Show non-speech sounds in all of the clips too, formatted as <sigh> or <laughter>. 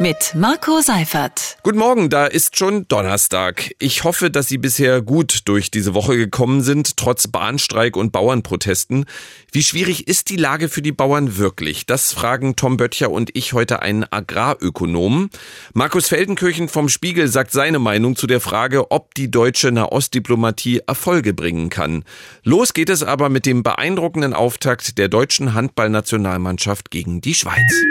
mit Marco Seifert. Guten Morgen, da ist schon Donnerstag. Ich hoffe, dass Sie bisher gut durch diese Woche gekommen sind, trotz Bahnstreik und Bauernprotesten. Wie schwierig ist die Lage für die Bauern wirklich? Das fragen Tom Böttcher und ich heute einen Agrarökonomen. Markus Feldenkirchen vom Spiegel sagt seine Meinung zu der Frage, ob die deutsche Nahostdiplomatie Erfolge bringen kann. Los geht es aber mit dem beeindruckenden Auftakt der deutschen Handballnationalmannschaft gegen die Schweiz.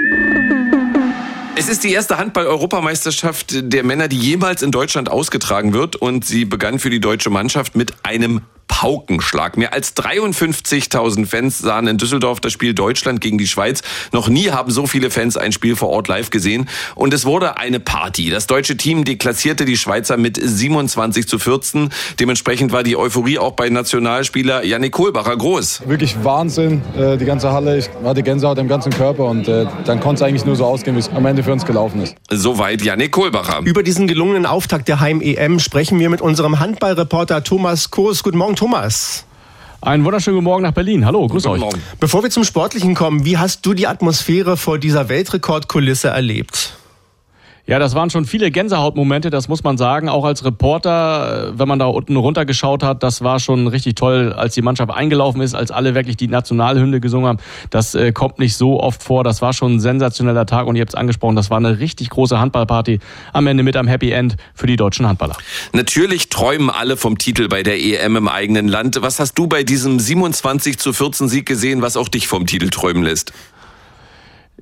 Es ist die erste Handball-Europameisterschaft der Männer, die jemals in Deutschland ausgetragen wird. Und sie begann für die deutsche Mannschaft mit einem Paukenschlag. Mehr als 53.000 Fans sahen in Düsseldorf das Spiel Deutschland gegen die Schweiz. Noch nie haben so viele Fans ein Spiel vor Ort live gesehen. Und es wurde eine Party. Das deutsche Team deklassierte die Schweizer mit 27 zu 14. Dementsprechend war die Euphorie auch bei Nationalspieler Yannick Kohlbacher groß. Wirklich Wahnsinn. Äh, die ganze Halle, ich hatte Gänsehaut im ganzen Körper und äh, dann konnte es eigentlich nur so ausgehen, wie es am Ende für uns gelaufen ist. Soweit Yannick Kohlbacher. Über diesen gelungenen Auftakt der Heim-EM sprechen wir mit unserem Handballreporter Thomas Kurs. Guten Morgen, Thomas. Einen wunderschönen guten Morgen nach Berlin. Hallo, grüß Guten euch. Morgen. Bevor wir zum Sportlichen kommen, wie hast du die Atmosphäre vor dieser Weltrekordkulisse erlebt? Ja, das waren schon viele Gänsehautmomente, das muss man sagen. Auch als Reporter, äh, wenn man da unten runtergeschaut hat, das war schon richtig toll, als die Mannschaft eingelaufen ist, als alle wirklich die Nationalhymne gesungen haben. Das äh, kommt nicht so oft vor. Das war schon ein sensationeller Tag und ihr habt es angesprochen, das war eine richtig große Handballparty. Am Ende mit einem Happy End für die deutschen Handballer. Natürlich träumen alle vom Titel bei der EM im eigenen Land. Was hast du bei diesem 27 zu 14 Sieg gesehen, was auch dich vom Titel träumen lässt?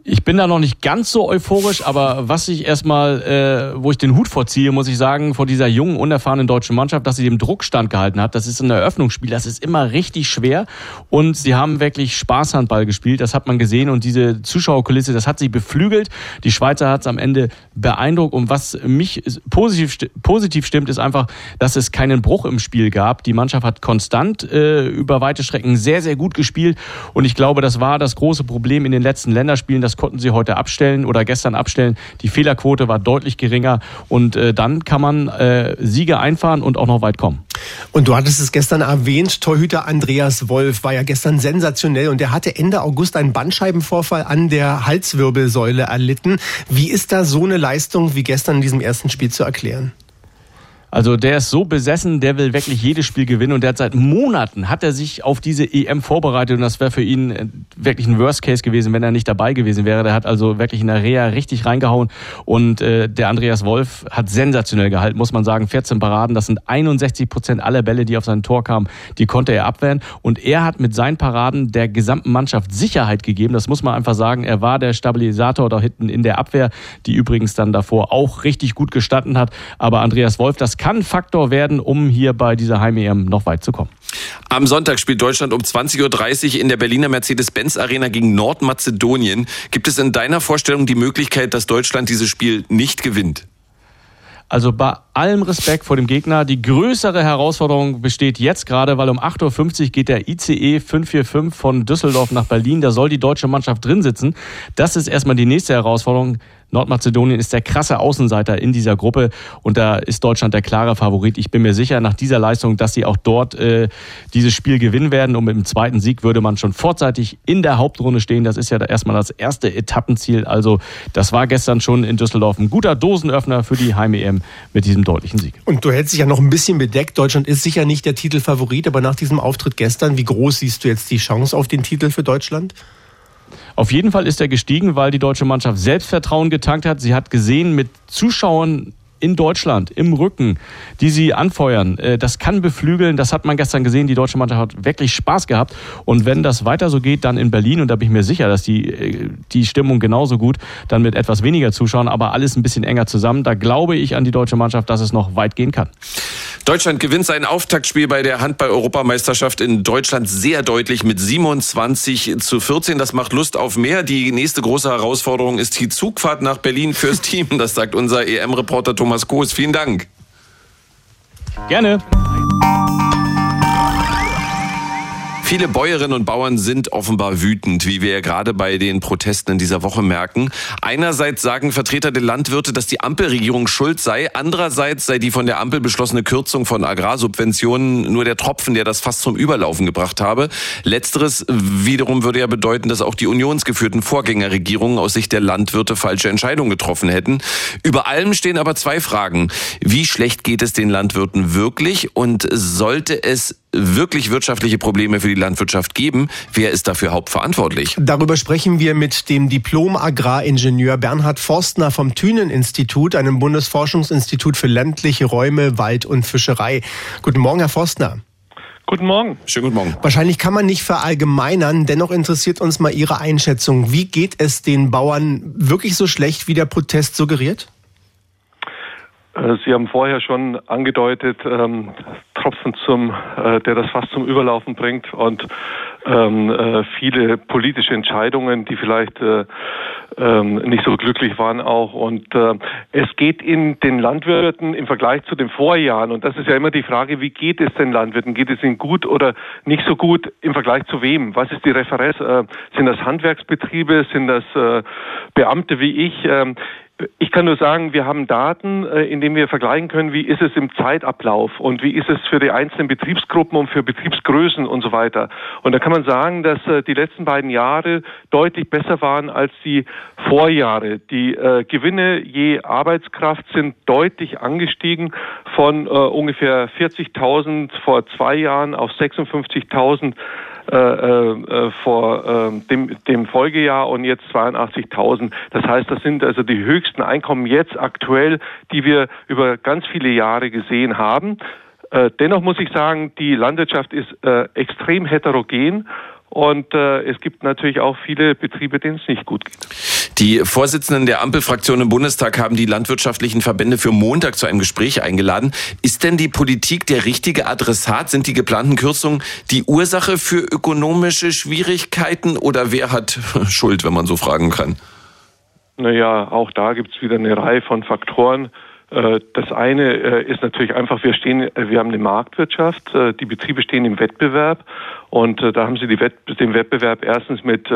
Ich bin da noch nicht ganz so euphorisch, aber was ich erstmal, äh, wo ich den Hut vorziehe, muss ich sagen, vor dieser jungen, unerfahrenen deutschen Mannschaft, dass sie dem Druck standgehalten hat. Das ist ein Eröffnungsspiel, das ist immer richtig schwer und sie haben wirklich Spaßhandball gespielt, das hat man gesehen und diese Zuschauerkulisse, das hat sie beflügelt. Die Schweizer hat es am Ende beeindruckt und was mich positiv, positiv stimmt, ist einfach, dass es keinen Bruch im Spiel gab. Die Mannschaft hat konstant äh, über weite Strecken sehr, sehr gut gespielt und ich glaube, das war das große Problem in den letzten Länderspielen, konnten sie heute abstellen oder gestern abstellen. Die Fehlerquote war deutlich geringer und äh, dann kann man äh, Siege einfahren und auch noch weit kommen. Und du hattest es gestern erwähnt, Torhüter Andreas Wolf war ja gestern sensationell und er hatte Ende August einen Bandscheibenvorfall an der Halswirbelsäule erlitten. Wie ist da so eine Leistung wie gestern in diesem ersten Spiel zu erklären? Also der ist so besessen, der will wirklich jedes Spiel gewinnen und der hat seit Monaten hat er sich auf diese EM vorbereitet und das wäre für ihn äh, wirklich ein Worst Case gewesen, wenn er nicht dabei gewesen wäre. Der hat also wirklich in der Reha richtig reingehauen und äh, der Andreas Wolf hat sensationell gehalten, muss man sagen. 14 Paraden, das sind 61 Prozent aller Bälle, die auf sein Tor kamen, die konnte er abwehren und er hat mit seinen Paraden der gesamten Mannschaft Sicherheit gegeben. Das muss man einfach sagen. Er war der Stabilisator da hinten in der Abwehr, die übrigens dann davor auch richtig gut gestanden hat. Aber Andreas Wolf, das kann Faktor werden, um hier bei dieser Heim-EM noch weit zu kommen. Am Sonntag spielt Deutschland um 20.30 Uhr in der Berliner Mercedes-Benz Arena gegen Nordmazedonien. Gibt es in deiner Vorstellung die Möglichkeit, dass Deutschland dieses Spiel nicht gewinnt? Also bei allem Respekt vor dem Gegner, die größere Herausforderung besteht jetzt gerade, weil um 8.50 Uhr geht der ICE 545 von Düsseldorf nach Berlin. Da soll die deutsche Mannschaft drin sitzen. Das ist erstmal die nächste Herausforderung. Nordmazedonien ist der krasse Außenseiter in dieser Gruppe und da ist Deutschland der klare Favorit. Ich bin mir sicher nach dieser Leistung, dass sie auch dort äh, dieses Spiel gewinnen werden und mit dem zweiten Sieg würde man schon vorzeitig in der Hauptrunde stehen. Das ist ja erstmal das erste Etappenziel. Also das war gestern schon in Düsseldorf ein guter Dosenöffner für die Heim-EM mit diesem deutlichen Sieg. Und du hältst dich ja noch ein bisschen bedeckt. Deutschland ist sicher nicht der Titelfavorit, aber nach diesem Auftritt gestern, wie groß siehst du jetzt die Chance auf den Titel für Deutschland? Auf jeden Fall ist er gestiegen, weil die deutsche Mannschaft Selbstvertrauen getankt hat. Sie hat gesehen, mit Zuschauern in Deutschland im Rücken, die sie anfeuern. Äh, Das kann beflügeln. Das hat man gestern gesehen. Die deutsche Mannschaft hat wirklich Spaß gehabt. Und wenn das weiter so geht, dann in Berlin, und da bin ich mir sicher, dass die, äh, die Stimmung genauso gut, dann mit etwas weniger Zuschauern, aber alles ein bisschen enger zusammen. Da glaube ich an die deutsche Mannschaft, dass es noch weit gehen kann. Deutschland gewinnt sein Auftaktspiel bei der Handball-Europameisterschaft in Deutschland sehr deutlich mit 27 zu 14. Das macht Lust auf mehr. Die nächste große Herausforderung ist die Zugfahrt nach Berlin fürs Team. Das sagt unser EM-Reporter Thomas Koos. Vielen Dank. Gerne. Viele Bäuerinnen und Bauern sind offenbar wütend, wie wir ja gerade bei den Protesten in dieser Woche merken. Einerseits sagen Vertreter der Landwirte, dass die Ampelregierung schuld sei. Andererseits sei die von der Ampel beschlossene Kürzung von Agrarsubventionen nur der Tropfen, der das fast zum Überlaufen gebracht habe. Letzteres wiederum würde ja bedeuten, dass auch die unionsgeführten Vorgängerregierungen aus Sicht der Landwirte falsche Entscheidungen getroffen hätten. Über allem stehen aber zwei Fragen. Wie schlecht geht es den Landwirten wirklich und sollte es wirklich wirtschaftliche Probleme für die Landwirtschaft geben, wer ist dafür hauptverantwortlich? Darüber sprechen wir mit dem Diplom-Agraringenieur Bernhard Forstner vom Thünen-Institut, einem Bundesforschungsinstitut für ländliche Räume, Wald und Fischerei. Guten Morgen, Herr Forstner. Guten Morgen. Schönen guten Morgen. Wahrscheinlich kann man nicht verallgemeinern, dennoch interessiert uns mal Ihre Einschätzung. Wie geht es den Bauern wirklich so schlecht, wie der Protest suggeriert? Äh, Sie haben vorher schon angedeutet, ähm, Tropfen zum, äh, der das fast zum Überlaufen bringt und ähm, äh, viele politische Entscheidungen, die vielleicht äh, ähm, nicht so glücklich waren auch. Und äh, es geht in den Landwirten im Vergleich zu den Vorjahren, und das ist ja immer die Frage, wie geht es den Landwirten? Geht es ihnen gut oder nicht so gut im Vergleich zu wem? Was ist die Referenz? Äh, sind das Handwerksbetriebe? Sind das äh, Beamte wie ich? Ähm, ich kann nur sagen, wir haben Daten, äh, in denen wir vergleichen können, wie ist es im Zeitablauf und wie ist es für die einzelnen Betriebsgruppen und für Betriebsgrößen und so weiter. Und da kann man sagen, dass äh, die letzten beiden Jahre deutlich besser waren als die Vorjahre. Die äh, Gewinne je Arbeitskraft sind deutlich angestiegen von ungefähr 40.000 vor zwei Jahren auf 56.000 äh, äh, vor äh, dem, dem Folgejahr und jetzt 82.000. Das heißt, das sind also die höchsten Einkommen jetzt aktuell, die wir über ganz viele Jahre gesehen haben. Äh, dennoch muss ich sagen, die Landwirtschaft ist äh, extrem heterogen und äh, es gibt natürlich auch viele Betriebe, denen es nicht gut geht. Die Vorsitzenden der Ampelfraktion im Bundestag haben die landwirtschaftlichen Verbände für Montag zu einem Gespräch eingeladen. Ist denn die Politik der richtige Adressat? Sind die geplanten Kürzungen die Ursache für ökonomische Schwierigkeiten oder wer hat <laughs> Schuld, wenn man so fragen kann? Naja, auch da gibt es wieder eine Reihe von Faktoren. Äh, das eine äh, ist natürlich einfach, wir stehen, äh, wir haben eine Marktwirtschaft, die Betriebe stehen im Wettbewerb und da haben sie Wett den Wettbewerb erstens mit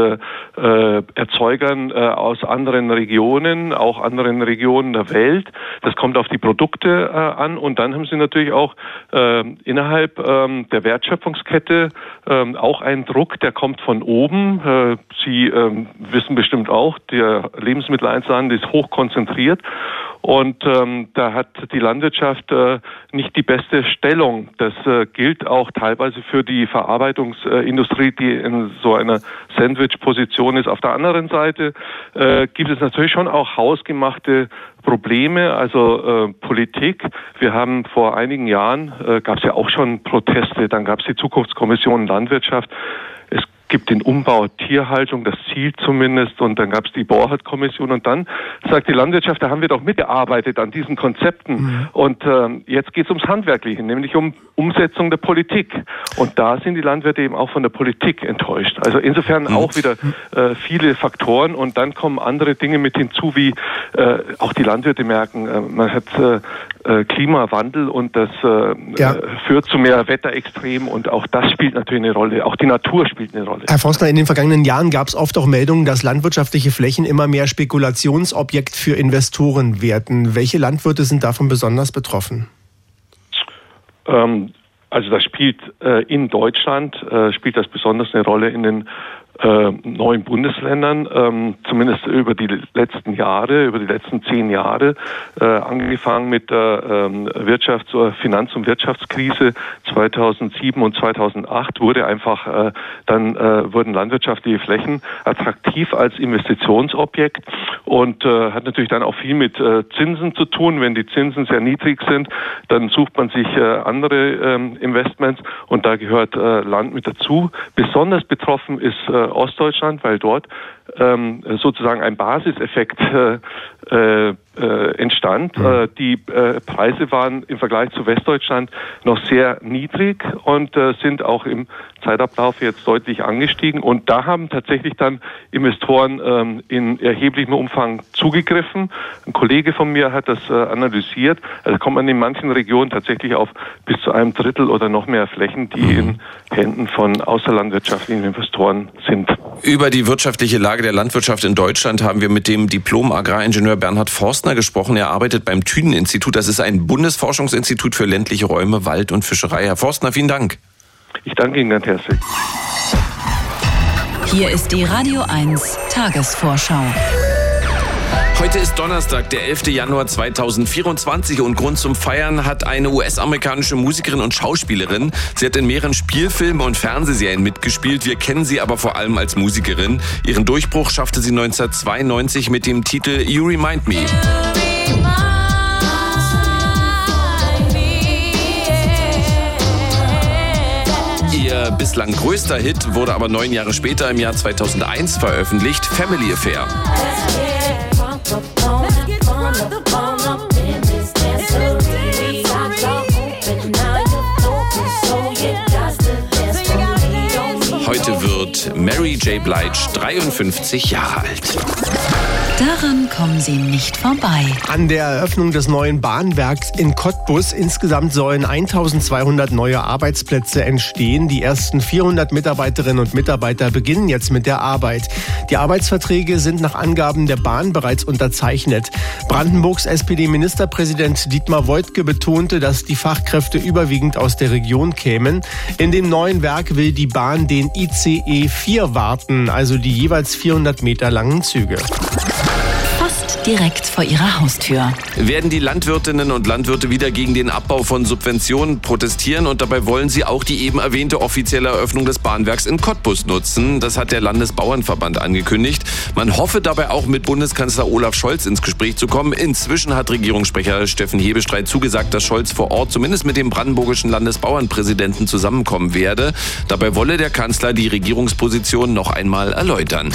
Erzeugern aus anderen Regionen, auch anderen Regionen der Welt. Das kommt auf die Produkte an und dann haben sie natürlich auch innerhalb ähm, der Wertschöpfungskette ähm, auch einen Druck, der kommt von oben. sie ähm, wissen bestimmt auch, der Lebensmitteleinzelhandel ist hoch konzentriert und ähm, da hat die Landwirtschaft äh, nicht die beste Stellung. Das äh, gilt auch teilweise für die Verarbeitungsindustrie, die in so einer Sandwich-Position ist. Auf der anderen Seite äh, gibt es natürlich schon auch hausgemachte Probleme, also äh, Politik. Wir haben vor einigen Jahren, äh, gab es ja auch schon Proteste, dann gab es die Zukunftskommission Landwirtschaft gibt den Umbau Tierhaltung, das Ziel zumindest, und dann gab es die Borhardt-Kommission und dann sagt die Landwirtschaft, da haben wir doch mitgearbeitet an diesen Konzepten mhm. und äh, jetzt geht es ums Handwerkliche, nämlich um Umsetzung der Politik und da sind die Landwirte eben auch von der Politik enttäuscht. Also insofern mhm. auch wieder äh, viele Faktoren und dann kommen andere Dinge mit hinzu, wie äh, auch die Landwirte merken, äh, man hat äh, Klimawandel und das ja. führt zu mehr Wetterextremen und auch das spielt natürlich eine Rolle, auch die Natur spielt eine Rolle. Herr Forstner, in den vergangenen Jahren gab es oft auch Meldungen, dass landwirtschaftliche Flächen immer mehr Spekulationsobjekt für Investoren werden. Welche Landwirte sind davon besonders betroffen? Ähm, also das spielt äh, in Deutschland äh, spielt das besonders eine Rolle in den äh, neuen Bundesländern, ähm, zumindest über die letzten Jahre, über die letzten zehn Jahre, äh, angefangen mit der ähm, Wirtschafts- Finanz- und Wirtschaftskrise 2007 und 2008 wurde einfach äh, dann äh, wurden landwirtschaftliche Flächen attraktiv als Investitionsobjekt und äh, hat natürlich dann auch viel mit äh, Zinsen zu tun. Wenn die Zinsen sehr niedrig sind, dann sucht man sich äh, andere ähm, Investments und da gehört äh, Land mit dazu. Besonders betroffen ist äh, Ostdeutschland, weil dort ähm, sozusagen ein Basiseffekt äh, äh, äh, entstand. Mhm. Äh, die äh, Preise waren im Vergleich zu Westdeutschland noch sehr niedrig und äh, sind auch im Zeitablauf jetzt deutlich angestiegen. Und da haben tatsächlich dann Investoren ähm, in erheblichem Umfang zugegriffen. Ein Kollege von mir hat das analysiert. Also kommt man in manchen Regionen tatsächlich auf bis zu einem Drittel oder noch mehr Flächen, die mhm. in Händen von außerlandwirtschaftlichen Investoren sind. Über die wirtschaftliche Lage der Landwirtschaft in Deutschland haben wir mit dem Diplom-Agraringenieur Bernhard Forstner gesprochen. Er arbeitet beim Thünen-Institut. Das ist ein Bundesforschungsinstitut für ländliche Räume, Wald und Fischerei. Herr Forstner, vielen Dank. Ich danke Ihnen ganz herzlich. Hier ist die Radio 1 Tagesvorschau. Heute ist Donnerstag, der 11. Januar 2024 und Grund zum Feiern hat eine US-amerikanische Musikerin und Schauspielerin. Sie hat in mehreren Spielfilmen und Fernsehserien mitgespielt. Wir kennen sie aber vor allem als Musikerin. Ihren Durchbruch schaffte sie 1992 mit dem Titel You Remind Me. Ihr bislang größter Hit wurde aber neun Jahre später im Jahr 2001 veröffentlicht, Family Affair. Heute wird Mary J. Blige 53 Jahre alt. Daran kommen Sie nicht vorbei. An der Eröffnung des neuen Bahnwerks in Cottbus insgesamt sollen 1200 neue Arbeitsplätze entstehen. Die ersten 400 Mitarbeiterinnen und Mitarbeiter beginnen jetzt mit der Arbeit. Die Arbeitsverträge sind nach Angaben der Bahn bereits unterzeichnet. Brandenburgs SPD-Ministerpräsident Dietmar Woidke betonte, dass die Fachkräfte überwiegend aus der Region kämen. In dem neuen Werk will die Bahn den ICE 4 warten, also die jeweils 400 Meter langen Züge direkt vor ihrer Haustür. Werden die Landwirtinnen und Landwirte wieder gegen den Abbau von Subventionen protestieren und dabei wollen sie auch die eben erwähnte offizielle Eröffnung des Bahnwerks in Cottbus nutzen. Das hat der Landesbauernverband angekündigt. Man hoffe dabei auch mit Bundeskanzler Olaf Scholz ins Gespräch zu kommen. Inzwischen hat Regierungssprecher Steffen Hebestreit zugesagt, dass Scholz vor Ort zumindest mit dem brandenburgischen Landesbauernpräsidenten zusammenkommen werde. Dabei wolle der Kanzler die Regierungsposition noch einmal erläutern.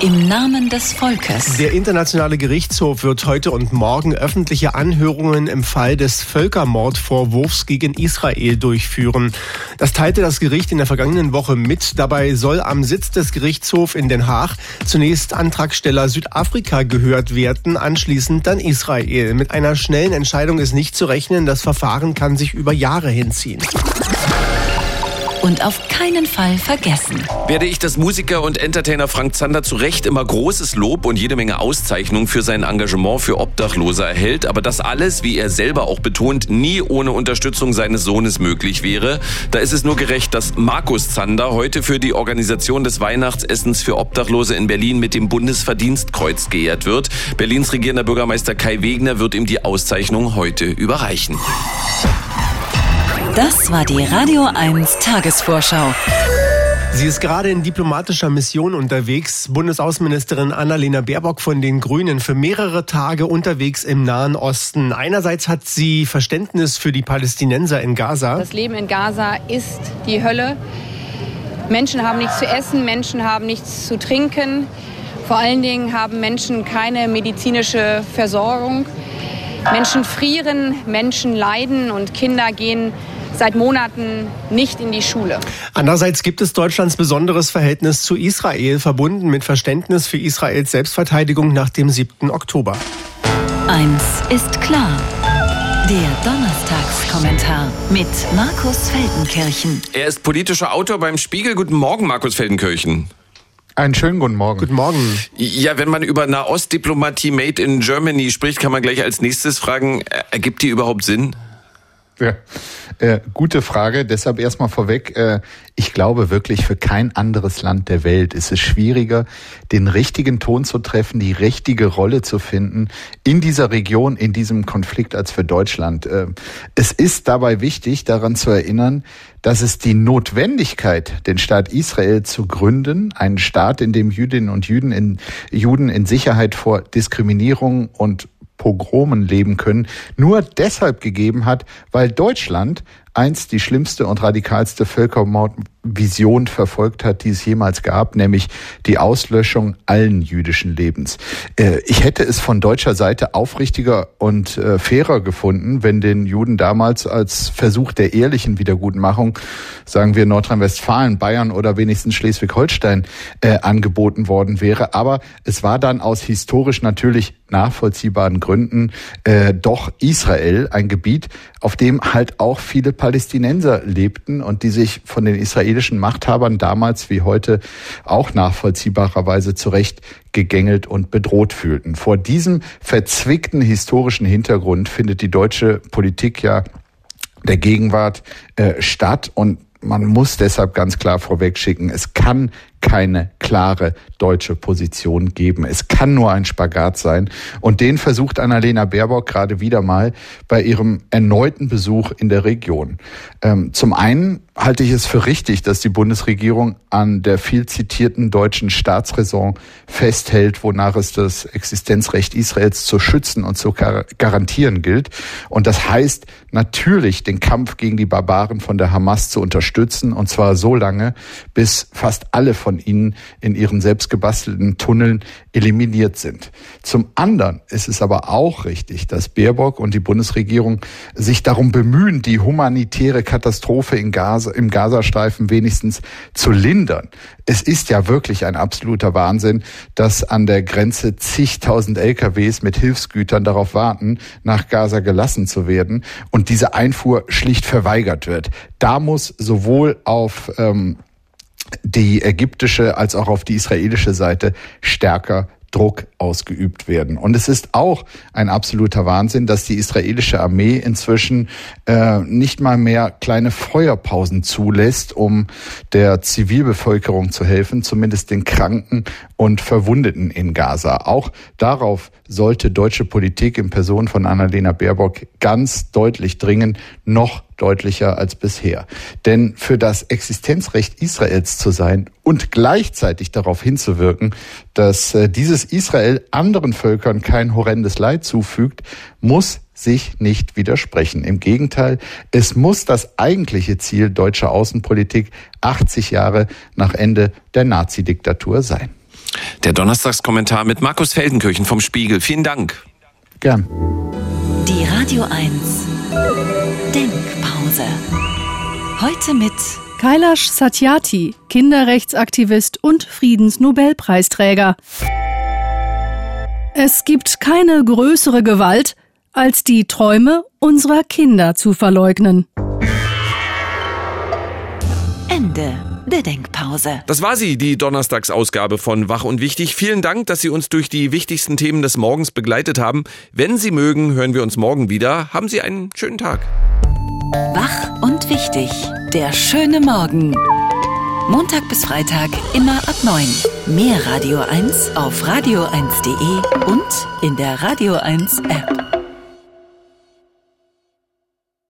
Im Namen des Volkes. Der Internationale Gerichtshof wird heute und morgen öffentliche Anhörungen im Fall des Völkermordvorwurfs gegen Israel durchführen. Das teilte das Gericht in der vergangenen Woche mit. Dabei soll am Sitz des Gerichtshofs in Den Haag zunächst Antragsteller Südafrika gehört werden, anschließend dann Israel. Mit einer schnellen Entscheidung ist nicht zu rechnen. Das Verfahren kann sich über Jahre hinziehen und auf keinen Fall vergessen. Werde ich das Musiker und Entertainer Frank Zander zu Recht immer großes Lob und jede Menge Auszeichnung für sein Engagement für Obdachlose erhält, aber das alles, wie er selber auch betont, nie ohne Unterstützung seines Sohnes möglich wäre. Da ist es nur gerecht, dass Markus Zander heute für die Organisation des Weihnachtsessens für Obdachlose in Berlin mit dem Bundesverdienstkreuz geehrt wird. Berlins regierender Bürgermeister Kai Wegner wird ihm die Auszeichnung heute überreichen. Das war die Radio 1 Tagesvorschau. Sie ist gerade in diplomatischer Mission unterwegs. Bundesaußenministerin Annalena Baerbock von den Grünen für mehrere Tage unterwegs im Nahen Osten. Einerseits hat sie Verständnis für die Palästinenser in Gaza. Das Leben in Gaza ist die Hölle. Menschen haben nichts zu essen, Menschen haben nichts zu trinken. Vor allen Dingen haben Menschen keine medizinische Versorgung. Menschen frieren, Menschen leiden und Kinder gehen seit Monaten nicht in die Schule. Andererseits gibt es Deutschlands besonderes Verhältnis zu Israel, verbunden mit Verständnis für Israels Selbstverteidigung nach dem 7. Oktober. Eins ist klar. Der Donnerstagskommentar mit Markus Feldenkirchen. Er ist politischer Autor beim Spiegel. Guten Morgen, Markus Feldenkirchen. Einen schönen guten Morgen. Guten Morgen. Ja, wenn man über Nahostdiplomatie made in Germany spricht, kann man gleich als nächstes fragen, ergibt die überhaupt Sinn? Ja. Äh, gute Frage. Deshalb erstmal vorweg. Äh, ich glaube wirklich, für kein anderes Land der Welt ist es schwieriger, den richtigen Ton zu treffen, die richtige Rolle zu finden in dieser Region, in diesem Konflikt als für Deutschland. Äh, es ist dabei wichtig, daran zu erinnern, dass es die Notwendigkeit, den Staat Israel zu gründen, einen Staat, in dem Jüdinnen und Juden in, Juden in Sicherheit vor Diskriminierung und Pogromen leben können, nur deshalb gegeben hat, weil Deutschland einst die schlimmste und radikalste Völkermordvision verfolgt hat, die es jemals gab, nämlich die Auslöschung allen jüdischen Lebens. Äh, ich hätte es von deutscher Seite aufrichtiger und äh, fairer gefunden, wenn den Juden damals als Versuch der ehrlichen Wiedergutmachung, sagen wir Nordrhein-Westfalen, Bayern oder wenigstens Schleswig-Holstein, äh, angeboten worden wäre. Aber es war dann aus historisch natürlich nachvollziehbaren Gründen äh, doch Israel, ein Gebiet, auf dem halt auch viele Palästinenser lebten und die sich von den israelischen Machthabern damals wie heute auch nachvollziehbarerweise zurecht gegängelt und bedroht fühlten. Vor diesem verzwickten historischen Hintergrund findet die deutsche Politik ja der Gegenwart äh, statt und man muss deshalb ganz klar vorweg schicken, es kann keine klare deutsche Position geben. Es kann nur ein Spagat sein. Und den versucht Annalena Baerbock gerade wieder mal bei ihrem erneuten Besuch in der Region. Ähm, zum einen halte ich es für richtig, dass die Bundesregierung an der viel zitierten deutschen Staatsräson festhält, wonach es das Existenzrecht Israels zu schützen und zu garantieren gilt. Und das heißt natürlich, den Kampf gegen die Barbaren von der Hamas zu unterstützen, und zwar so lange, bis fast alle von ihnen in ihren selbstgebastelten Tunneln eliminiert sind. Zum anderen ist es aber auch richtig, dass Baerbock und die Bundesregierung sich darum bemühen, die humanitäre Katastrophe in Gaza, im Gazastreifen wenigstens zu lindern. Es ist ja wirklich ein absoluter Wahnsinn, dass an der Grenze zigtausend LKWs mit Hilfsgütern darauf warten, nach Gaza gelassen zu werden und diese Einfuhr schlicht verweigert wird. Da muss sowohl auf ähm, die ägyptische als auch auf die israelische Seite stärker Druck ausgeübt werden. Und es ist auch ein absoluter Wahnsinn, dass die israelische Armee inzwischen äh, nicht mal mehr kleine Feuerpausen zulässt, um der Zivilbevölkerung zu helfen, zumindest den Kranken und Verwundeten in Gaza. Auch darauf sollte deutsche Politik in Person von Annalena Baerbock ganz deutlich dringen, noch deutlicher als bisher. Denn für das Existenzrecht Israels zu sein und gleichzeitig darauf hinzuwirken, dass äh, dieses Israel anderen Völkern kein horrendes Leid zufügt, muss sich nicht widersprechen. Im Gegenteil, es muss das eigentliche Ziel deutscher Außenpolitik 80 Jahre nach Ende der Nazi-Diktatur sein. Der Donnerstagskommentar mit Markus Feldenkirchen vom Spiegel. Vielen Dank. Gern. Die Radio 1 Denkpause. Heute mit Kailash Satyarthi, Kinderrechtsaktivist und Friedensnobelpreisträger. Es gibt keine größere Gewalt, als die Träume unserer Kinder zu verleugnen. Ende der Denkpause. Das war sie, die Donnerstagsausgabe von Wach und Wichtig. Vielen Dank, dass Sie uns durch die wichtigsten Themen des Morgens begleitet haben. Wenn Sie mögen, hören wir uns morgen wieder. Haben Sie einen schönen Tag. Wach und Wichtig. Der schöne Morgen. Montag bis Freitag immer ab 9. Mehr Radio 1 auf radio1.de und in der Radio 1 App.